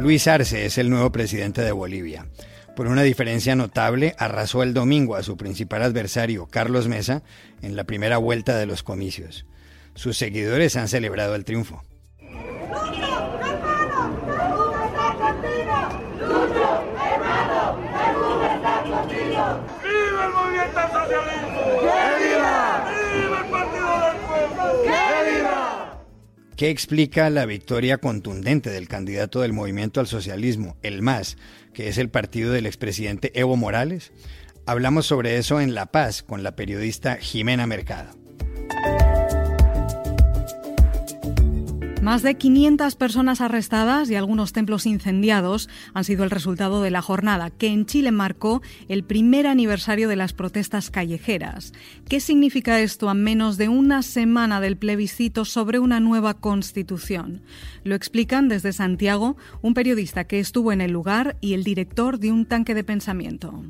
Luis Arce es el nuevo presidente de Bolivia. Por una diferencia notable, arrasó el domingo a su principal adversario, Carlos Mesa, en la primera vuelta de los comicios. Sus seguidores han celebrado el triunfo. ¿Qué explica la victoria contundente del candidato del movimiento al socialismo, el MAS, que es el partido del expresidente Evo Morales? Hablamos sobre eso en La Paz con la periodista Jimena Mercado. Más de 500 personas arrestadas y algunos templos incendiados han sido el resultado de la jornada que en Chile marcó el primer aniversario de las protestas callejeras. ¿Qué significa esto a menos de una semana del plebiscito sobre una nueva constitución? Lo explican desde Santiago un periodista que estuvo en el lugar y el director de un tanque de pensamiento.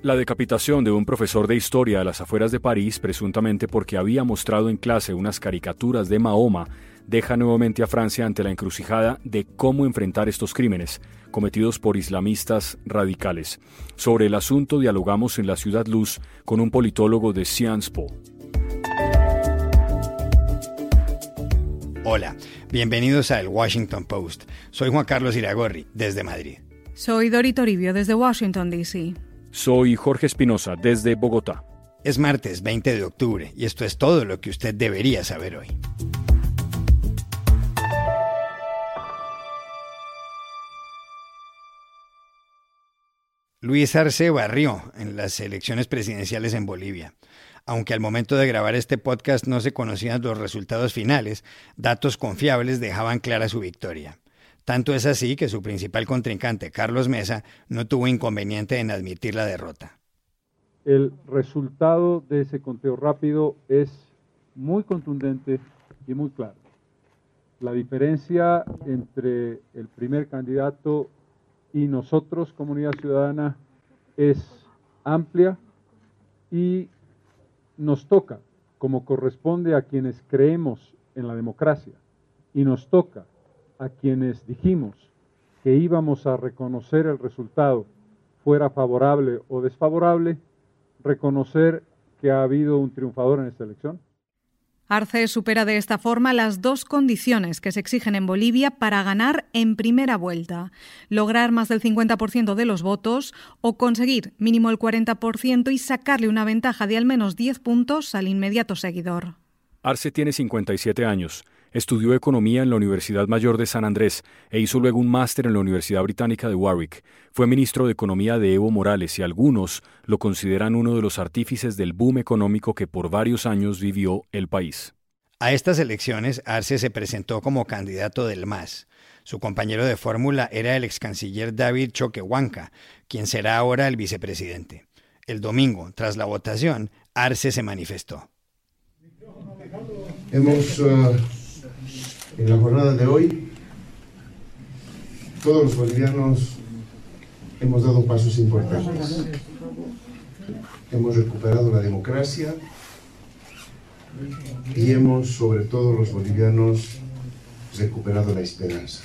La decapitación de un profesor de historia a las afueras de París, presuntamente porque había mostrado en clase unas caricaturas de Mahoma, deja nuevamente a Francia ante la encrucijada de cómo enfrentar estos crímenes cometidos por islamistas radicales. Sobre el asunto dialogamos en la Ciudad Luz con un politólogo de Sciences Po. Hola, bienvenidos a El Washington Post. Soy Juan Carlos Iragorri, desde Madrid. Soy Dori Toribio, desde Washington, D.C. Soy Jorge Espinosa, desde Bogotá. Es martes 20 de octubre y esto es todo lo que usted debería saber hoy. Luis Arce barrió en las elecciones presidenciales en Bolivia. Aunque al momento de grabar este podcast no se conocían los resultados finales, datos confiables dejaban clara su victoria. Tanto es así que su principal contrincante, Carlos Mesa, no tuvo inconveniente en admitir la derrota. El resultado de ese conteo rápido es muy contundente y muy claro. La diferencia entre el primer candidato y nosotros, comunidad ciudadana, es amplia y nos toca, como corresponde a quienes creemos en la democracia, y nos toca a quienes dijimos que íbamos a reconocer el resultado, fuera favorable o desfavorable, reconocer que ha habido un triunfador en esta elección. Arce supera de esta forma las dos condiciones que se exigen en Bolivia para ganar en primera vuelta, lograr más del 50% de los votos o conseguir mínimo el 40% y sacarle una ventaja de al menos 10 puntos al inmediato seguidor. Arce tiene 57 años. Estudió economía en la Universidad Mayor de San Andrés e hizo luego un máster en la Universidad Británica de Warwick. Fue ministro de Economía de Evo Morales y algunos lo consideran uno de los artífices del boom económico que por varios años vivió el país. A estas elecciones, Arce se presentó como candidato del MAS. Su compañero de fórmula era el ex canciller David Choquehuanca, quien será ahora el vicepresidente. El domingo, tras la votación, Arce se manifestó. Hemos uh, en la jornada de hoy, todos los bolivianos hemos dado pasos importantes. Hemos recuperado la democracia y hemos, sobre todo los bolivianos, recuperado la esperanza.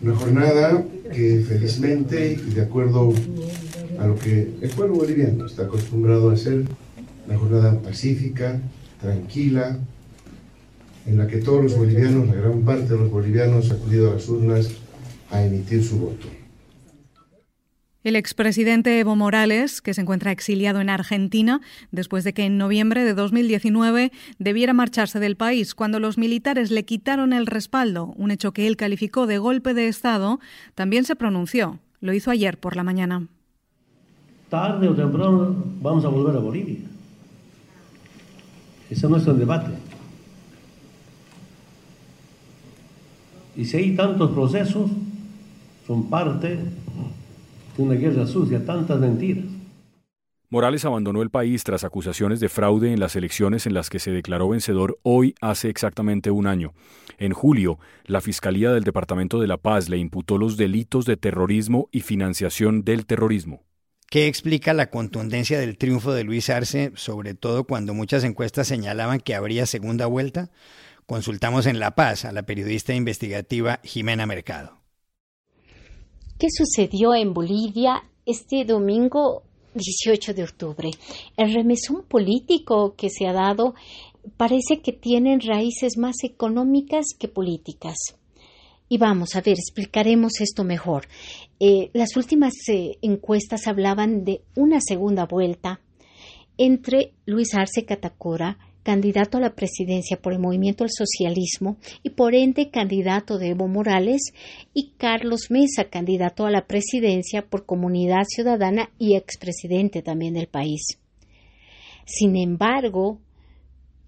Una jornada que felizmente y de acuerdo a lo que el pueblo boliviano está acostumbrado a hacer, una jornada pacífica, tranquila, en la que todos los bolivianos, la gran parte de los bolivianos, han acudido a las urnas a emitir su voto. El expresidente Evo Morales, que se encuentra exiliado en Argentina después de que en noviembre de 2019 debiera marcharse del país cuando los militares le quitaron el respaldo, un hecho que él calificó de golpe de Estado, también se pronunció. Lo hizo ayer por la mañana. Tarde o temprano vamos a volver a Bolivia. Ese no es el debate. Y si hay tantos procesos, son parte de una guerra sucia, tantas mentiras. Morales abandonó el país tras acusaciones de fraude en las elecciones en las que se declaró vencedor hoy hace exactamente un año. En julio, la Fiscalía del Departamento de La Paz le imputó los delitos de terrorismo y financiación del terrorismo. ¿Qué explica la contundencia del triunfo de Luis Arce, sobre todo cuando muchas encuestas señalaban que habría segunda vuelta? Consultamos en La Paz a la periodista investigativa Jimena Mercado. ¿Qué sucedió en Bolivia este domingo 18 de octubre? El remesón político que se ha dado parece que tiene raíces más económicas que políticas. Y vamos a ver, explicaremos esto mejor. Eh, las últimas eh, encuestas hablaban de una segunda vuelta entre Luis Arce Catacora, candidato a la presidencia por el movimiento al socialismo y por ende candidato de Evo Morales, y Carlos Mesa, candidato a la presidencia por Comunidad Ciudadana y expresidente también del país. Sin embargo,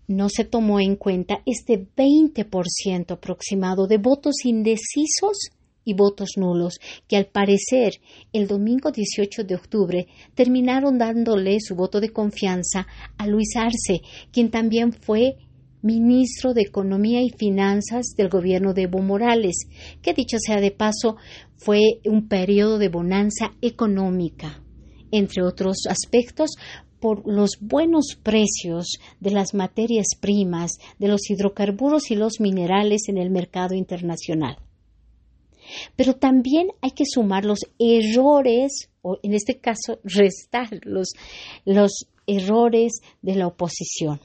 no se tomó en cuenta este 20% aproximado de votos indecisos y votos nulos, que al parecer el domingo 18 de octubre terminaron dándole su voto de confianza a Luis Arce, quien también fue ministro de Economía y Finanzas del gobierno de Evo Morales, que dicho sea de paso fue un periodo de bonanza económica. Entre otros aspectos, por los buenos precios de las materias primas, de los hidrocarburos y los minerales en el mercado internacional. Pero también hay que sumar los errores, o en este caso restar los, los errores de la oposición.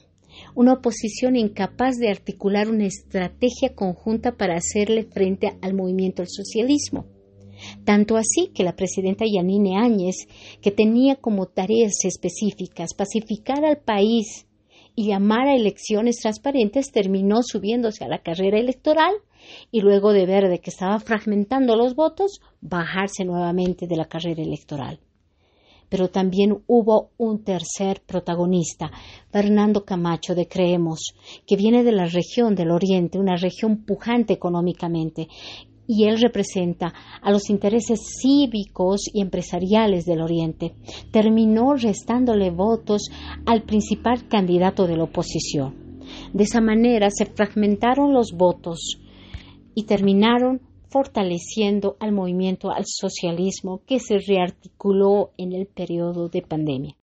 Una oposición incapaz de articular una estrategia conjunta para hacerle frente al movimiento del socialismo tanto así que la presidenta Yanine Áñez, que tenía como tareas específicas pacificar al país y llamar a elecciones transparentes, terminó subiéndose a la carrera electoral y luego de ver de que estaba fragmentando los votos, bajarse nuevamente de la carrera electoral. Pero también hubo un tercer protagonista, Fernando Camacho de Creemos, que viene de la región del Oriente, una región pujante económicamente, y él representa a los intereses cívicos y empresariales del Oriente. Terminó restándole votos al principal candidato de la oposición. De esa manera se fragmentaron los votos y terminaron fortaleciendo al movimiento al socialismo que se rearticuló en el periodo de pandemia.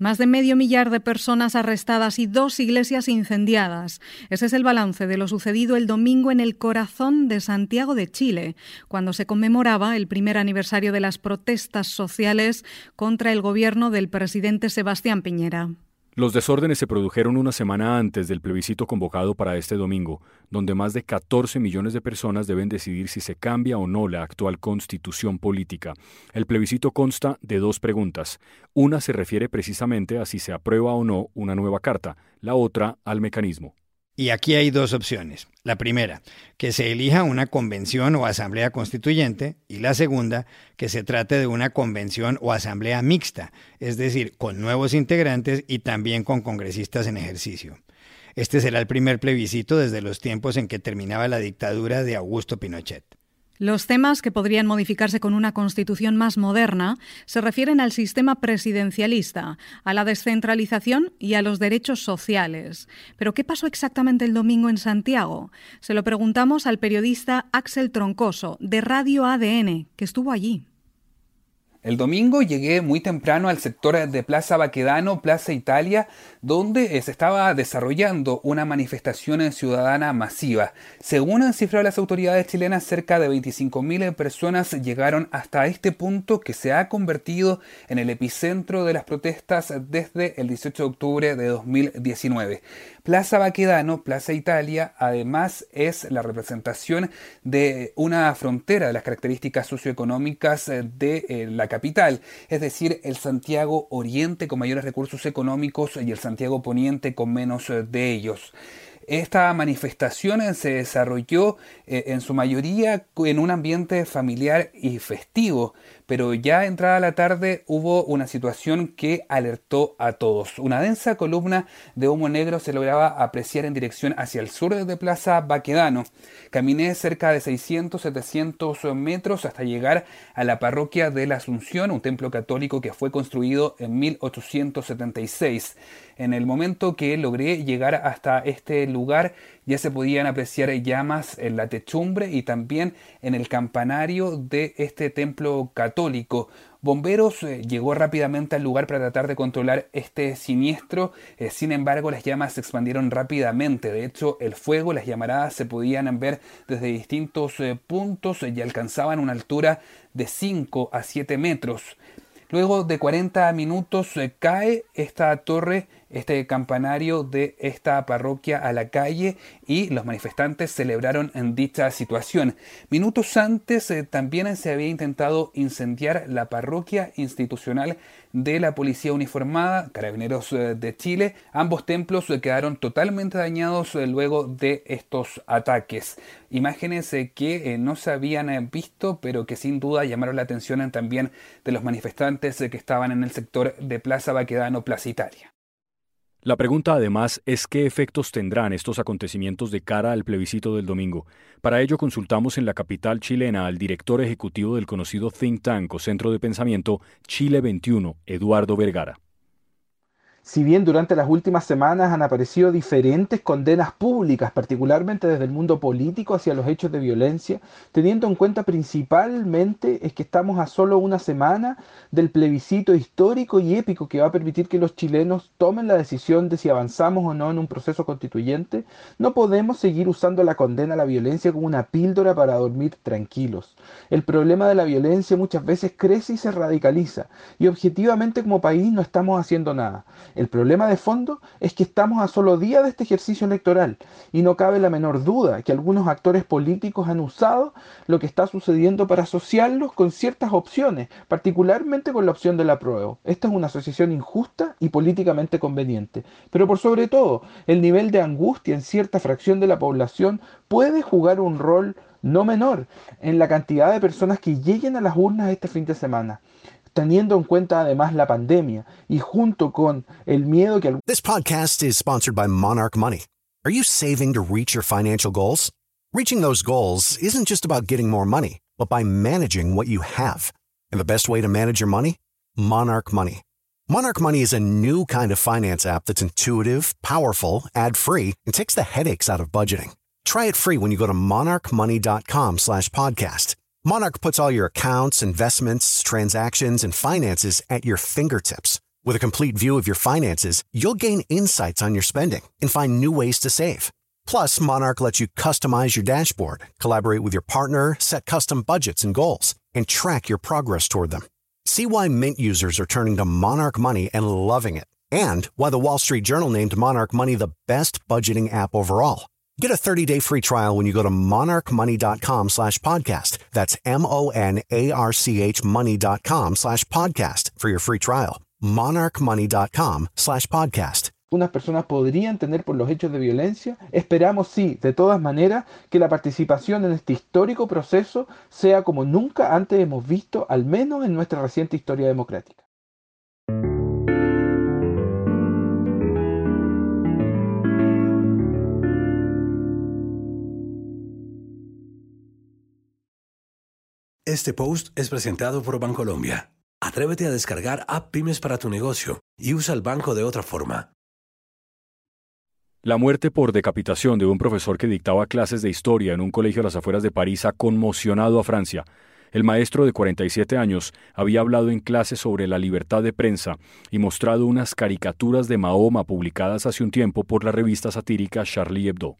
Más de medio millar de personas arrestadas y dos iglesias incendiadas. Ese es el balance de lo sucedido el domingo en el corazón de Santiago de Chile, cuando se conmemoraba el primer aniversario de las protestas sociales contra el gobierno del presidente Sebastián Piñera. Los desórdenes se produjeron una semana antes del plebiscito convocado para este domingo, donde más de 14 millones de personas deben decidir si se cambia o no la actual constitución política. El plebiscito consta de dos preguntas. Una se refiere precisamente a si se aprueba o no una nueva carta, la otra al mecanismo. Y aquí hay dos opciones. La primera, que se elija una convención o asamblea constituyente, y la segunda, que se trate de una convención o asamblea mixta, es decir, con nuevos integrantes y también con congresistas en ejercicio. Este será el primer plebiscito desde los tiempos en que terminaba la dictadura de Augusto Pinochet. Los temas que podrían modificarse con una constitución más moderna se refieren al sistema presidencialista, a la descentralización y a los derechos sociales. Pero ¿qué pasó exactamente el domingo en Santiago? Se lo preguntamos al periodista Axel Troncoso, de Radio ADN, que estuvo allí. El domingo llegué muy temprano al sector de Plaza Baquedano, Plaza Italia, donde se estaba desarrollando una manifestación ciudadana masiva. Según han cifrado las autoridades chilenas, cerca de 25.000 personas llegaron hasta este punto que se ha convertido en el epicentro de las protestas desde el 18 de octubre de 2019. Plaza Baquedano, Plaza Italia, además es la representación de una frontera de las características socioeconómicas de eh, la capital, es decir, el Santiago Oriente con mayores recursos económicos y el Santiago Poniente con menos eh, de ellos. Esta manifestación se desarrolló eh, en su mayoría en un ambiente familiar y festivo, pero ya entrada la tarde hubo una situación que alertó a todos. Una densa columna de humo negro se lograba apreciar en dirección hacia el sur de Plaza Baquedano. Caminé cerca de 600-700 metros hasta llegar a la parroquia de la Asunción, un templo católico que fue construido en 1876. En el momento que logré llegar hasta este lugar ya se podían apreciar llamas en la techumbre y también en el campanario de este templo católico. Bomberos eh, llegó rápidamente al lugar para tratar de controlar este siniestro, eh, sin embargo las llamas se expandieron rápidamente, de hecho el fuego, las llamaradas se podían ver desde distintos eh, puntos y alcanzaban una altura de 5 a 7 metros. Luego de 40 minutos cae esta torre este campanario de esta parroquia a la calle y los manifestantes celebraron en dicha situación. Minutos antes eh, también se había intentado incendiar la parroquia institucional de la Policía Uniformada, Carabineros eh, de Chile. Ambos templos eh, quedaron totalmente dañados luego de estos ataques. Imágenes que no se habían visto, pero que sin duda llamaron la atención también de los manifestantes que estaban en el sector de Plaza Baquedano, Plaza Italia. La pregunta además es qué efectos tendrán estos acontecimientos de cara al plebiscito del domingo. Para ello consultamos en la capital chilena al director ejecutivo del conocido think tank o centro de pensamiento Chile 21, Eduardo Vergara si bien durante las últimas semanas han aparecido diferentes condenas públicas, particularmente desde el mundo político hacia los hechos de violencia, teniendo en cuenta principalmente es que estamos a solo una semana del plebiscito histórico y épico que va a permitir que los chilenos tomen la decisión de si avanzamos o no en un proceso constituyente, no podemos seguir usando la condena a la violencia como una píldora para dormir tranquilos. El problema de la violencia muchas veces crece y se radicaliza, y objetivamente como país no estamos haciendo nada. El problema de fondo es que estamos a solo días de este ejercicio electoral y no cabe la menor duda que algunos actores políticos han usado lo que está sucediendo para asociarlos con ciertas opciones, particularmente con la opción del apruebo. Esta es una asociación injusta y políticamente conveniente. Pero por sobre todo, el nivel de angustia en cierta fracción de la población puede jugar un rol no menor en la cantidad de personas que lleguen a las urnas este fin de semana. Teniendo en cuenta además la pandemia y junto con el miedo que This podcast is sponsored by Monarch Money. Are you saving to reach your financial goals? Reaching those goals isn't just about getting more money, but by managing what you have. And the best way to manage your money? Monarch Money. Monarch Money is a new kind of finance app that's intuitive, powerful, ad-free, and takes the headaches out of budgeting. Try it free when you go to monarchmoney.com slash podcast. Monarch puts all your accounts, investments, transactions, and finances at your fingertips. With a complete view of your finances, you'll gain insights on your spending and find new ways to save. Plus, Monarch lets you customize your dashboard, collaborate with your partner, set custom budgets and goals, and track your progress toward them. See why Mint users are turning to Monarch Money and loving it, and why the Wall Street Journal named Monarch Money the best budgeting app overall. Get a 30-day free trial when you go to monarchmoney.com slash podcast. That's M-O-N-A-R-C-H money.com slash podcast for your free trial. monarchmoney.com slash podcast. Unas personas podrían tener por los hechos de violencia. Esperamos, sí, de todas maneras, que la participación en este histórico proceso sea como nunca antes hemos visto, al menos en nuestra reciente historia democrática. Este post es presentado por Bancolombia. Atrévete a descargar App Pymes para tu negocio y usa el banco de otra forma. La muerte por decapitación de un profesor que dictaba clases de historia en un colegio a las afueras de París ha conmocionado a Francia. El maestro de 47 años había hablado en clase sobre la libertad de prensa y mostrado unas caricaturas de Mahoma publicadas hace un tiempo por la revista satírica Charlie Hebdo.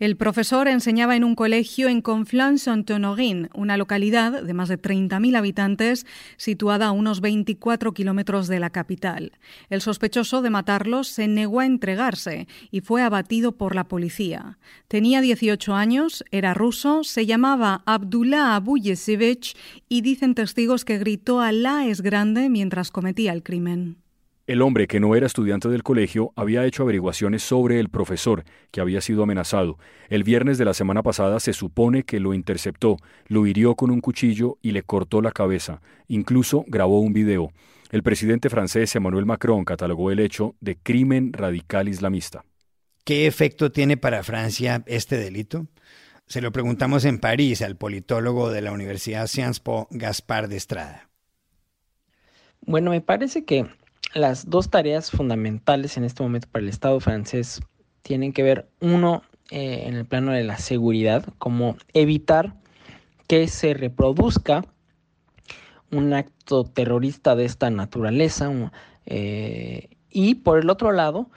El profesor enseñaba en un colegio en Conflans-en-Tonorin, una localidad de más de 30.000 habitantes situada a unos 24 kilómetros de la capital. El sospechoso de matarlos se negó a entregarse y fue abatido por la policía. Tenía 18 años, era ruso, se llamaba Abdullah Abuyesevich y dicen testigos que gritó Alá es grande mientras cometía el crimen. El hombre, que no era estudiante del colegio, había hecho averiguaciones sobre el profesor, que había sido amenazado. El viernes de la semana pasada se supone que lo interceptó, lo hirió con un cuchillo y le cortó la cabeza. Incluso grabó un video. El presidente francés Emmanuel Macron catalogó el hecho de crimen radical islamista. ¿Qué efecto tiene para Francia este delito? Se lo preguntamos en París al politólogo de la Universidad Sciences Po, Gaspar de Estrada. Bueno, me parece que las dos tareas fundamentales en este momento para el Estado francés tienen que ver, uno, eh, en el plano de la seguridad, como evitar que se reproduzca un acto terrorista de esta naturaleza, eh, y por el otro lado,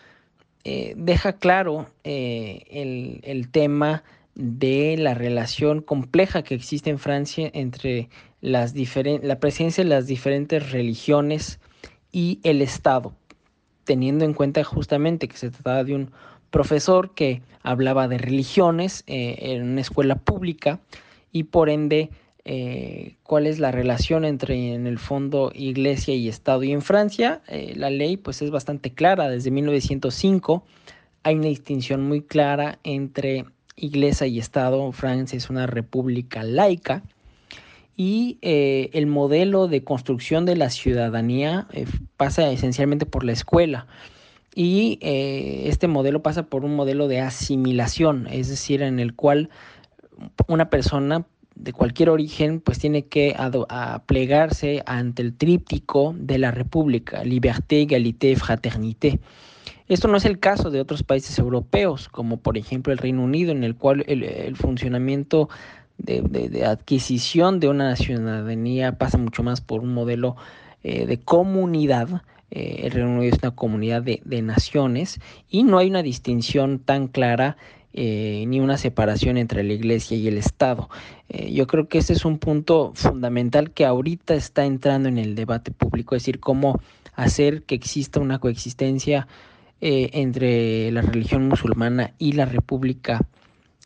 eh, deja claro el, el tema de la relación compleja que existe en Francia entre las la presencia de las diferentes religiones y el Estado, teniendo en cuenta justamente que se trataba de un profesor que hablaba de religiones eh, en una escuela pública y por ende eh, cuál es la relación entre en el fondo iglesia y Estado. Y en Francia eh, la ley pues es bastante clara, desde 1905 hay una distinción muy clara entre iglesia y Estado. Francia es una república laica y eh, el modelo de construcción de la ciudadanía eh, pasa esencialmente por la escuela. Y eh, este modelo pasa por un modelo de asimilación, es decir, en el cual una persona de cualquier origen pues tiene que plegarse ante el tríptico de la República, liberté, égalité, fraternité. Esto no es el caso de otros países europeos, como por ejemplo el Reino Unido, en el cual el funcionamiento de, adquisición de una ciudadanía pasa mucho más por un modelo eh, de comunidad. Eh, el Reino Unido es una comunidad de, naciones y no hay una distinción tan clara eh, ni una separación entre la iglesia y el Estado. yo creo que ese es un punto fundamental que ahorita está entrando en el debate público, es decir, cómo hacer que exista una coexistencia entre la religión musulmana y la república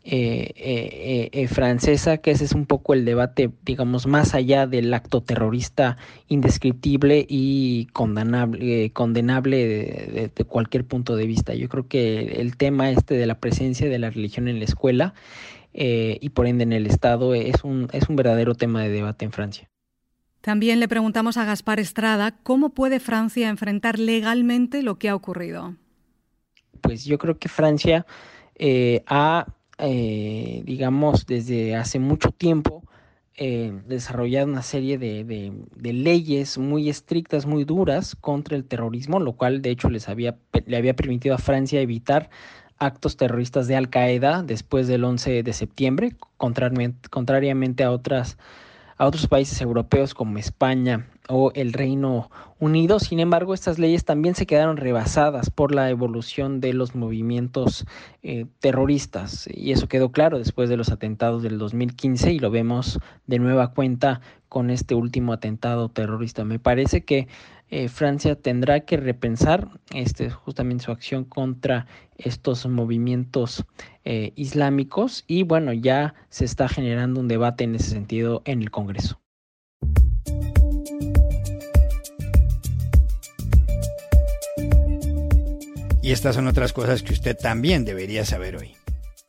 eh, eh, eh, francesa, que ese es un poco el debate, digamos, más allá del acto terrorista indescriptible y condenable, condenable de, cualquier punto de vista. Yo creo que el tema este de la presencia de la religión en la escuela y por ende en el Estado es un, es un verdadero tema de debate en Francia. También le preguntamos a Gaspar Estrada cómo puede Francia enfrentar legalmente lo que ha ocurrido. Pues yo creo que Francia ha eh, digamos, desde hace mucho tiempo eh, desarrollado una serie de, leyes muy estrictas, muy duras contra el terrorismo, lo cual de hecho les había, le había permitido a Francia evitar actos terroristas de Al Qaeda después del 11 de septiembre, contrariamente a otras a otros países europeos como España o el Reino Unido. Sin embargo, estas leyes también se quedaron rebasadas por la evolución de los movimientos eh, terroristas. Y eso quedó claro después de los atentados del 2015 y lo vemos de nueva cuenta con este último atentado terrorista. Me parece que eh, Francia tendrá que repensar este, justamente su acción contra estos movimientos eh, islámicos y bueno, ya se está generando un debate en ese sentido en el Congreso. Y estas son otras cosas que usted también debería saber hoy.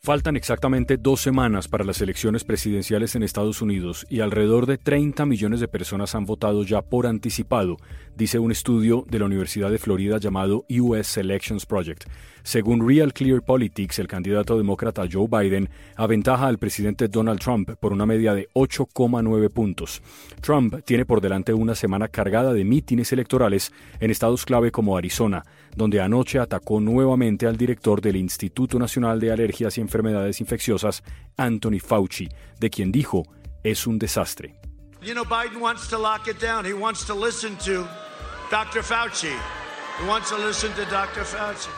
Faltan exactamente dos semanas para las elecciones presidenciales en Estados Unidos y alrededor de 30 millones de personas han votado ya por anticipado, dice un estudio de la Universidad de Florida llamado US Elections Project. Según Real Clear Politics, el candidato demócrata Joe Biden aventaja al presidente Donald Trump por una media de 8,9 puntos. Trump tiene por delante una semana cargada de mítines electorales en estados clave como Arizona, donde anoche atacó nuevamente al director del Instituto Nacional de Alergias y Enfermedades Infecciosas, Anthony Fauci, de quien dijo es un desastre. You know, Biden wants to lock it down. He wants to listen to Dr. Fauci. He wants to listen to Dr. Fauci.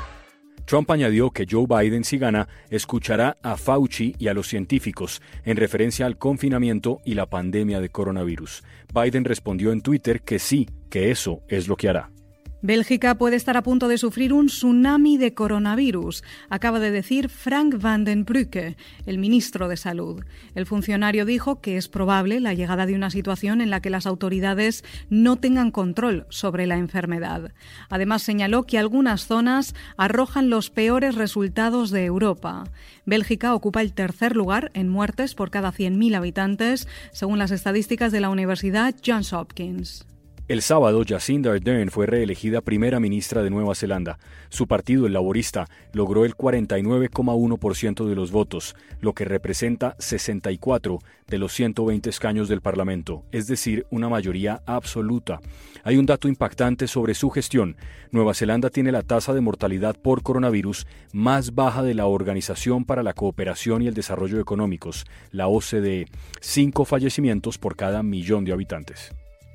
Trump añadió que Joe Biden, si gana, escuchará a Fauci y a los científicos en referencia al confinamiento y la pandemia de coronavirus. Biden respondió en Twitter que sí, que eso es lo que hará. Bélgica puede estar a punto de sufrir un tsunami de coronavirus, acaba de decir Frank van den Brücke, el ministro de Salud. El funcionario dijo que es probable la llegada de una situación en la que las autoridades no tengan control sobre la enfermedad. Además, señaló que algunas zonas arrojan los peores resultados de Europa. Bélgica ocupa el tercer lugar en muertes por cada 100.000 habitantes, según las estadísticas de la Universidad Johns Hopkins. El sábado, Jacinda Ardern fue reelegida primera ministra de Nueva Zelanda. Su partido, el Laborista, logró el 49,1% de los votos, lo que representa 64 de los 120 escaños del Parlamento, es decir, una mayoría absoluta. Hay un dato impactante sobre su gestión. Nueva Zelanda tiene la tasa de mortalidad por coronavirus más baja de la Organización para la Cooperación y el Desarrollo Económicos, la OCDE, cinco fallecimientos por cada millón de habitantes.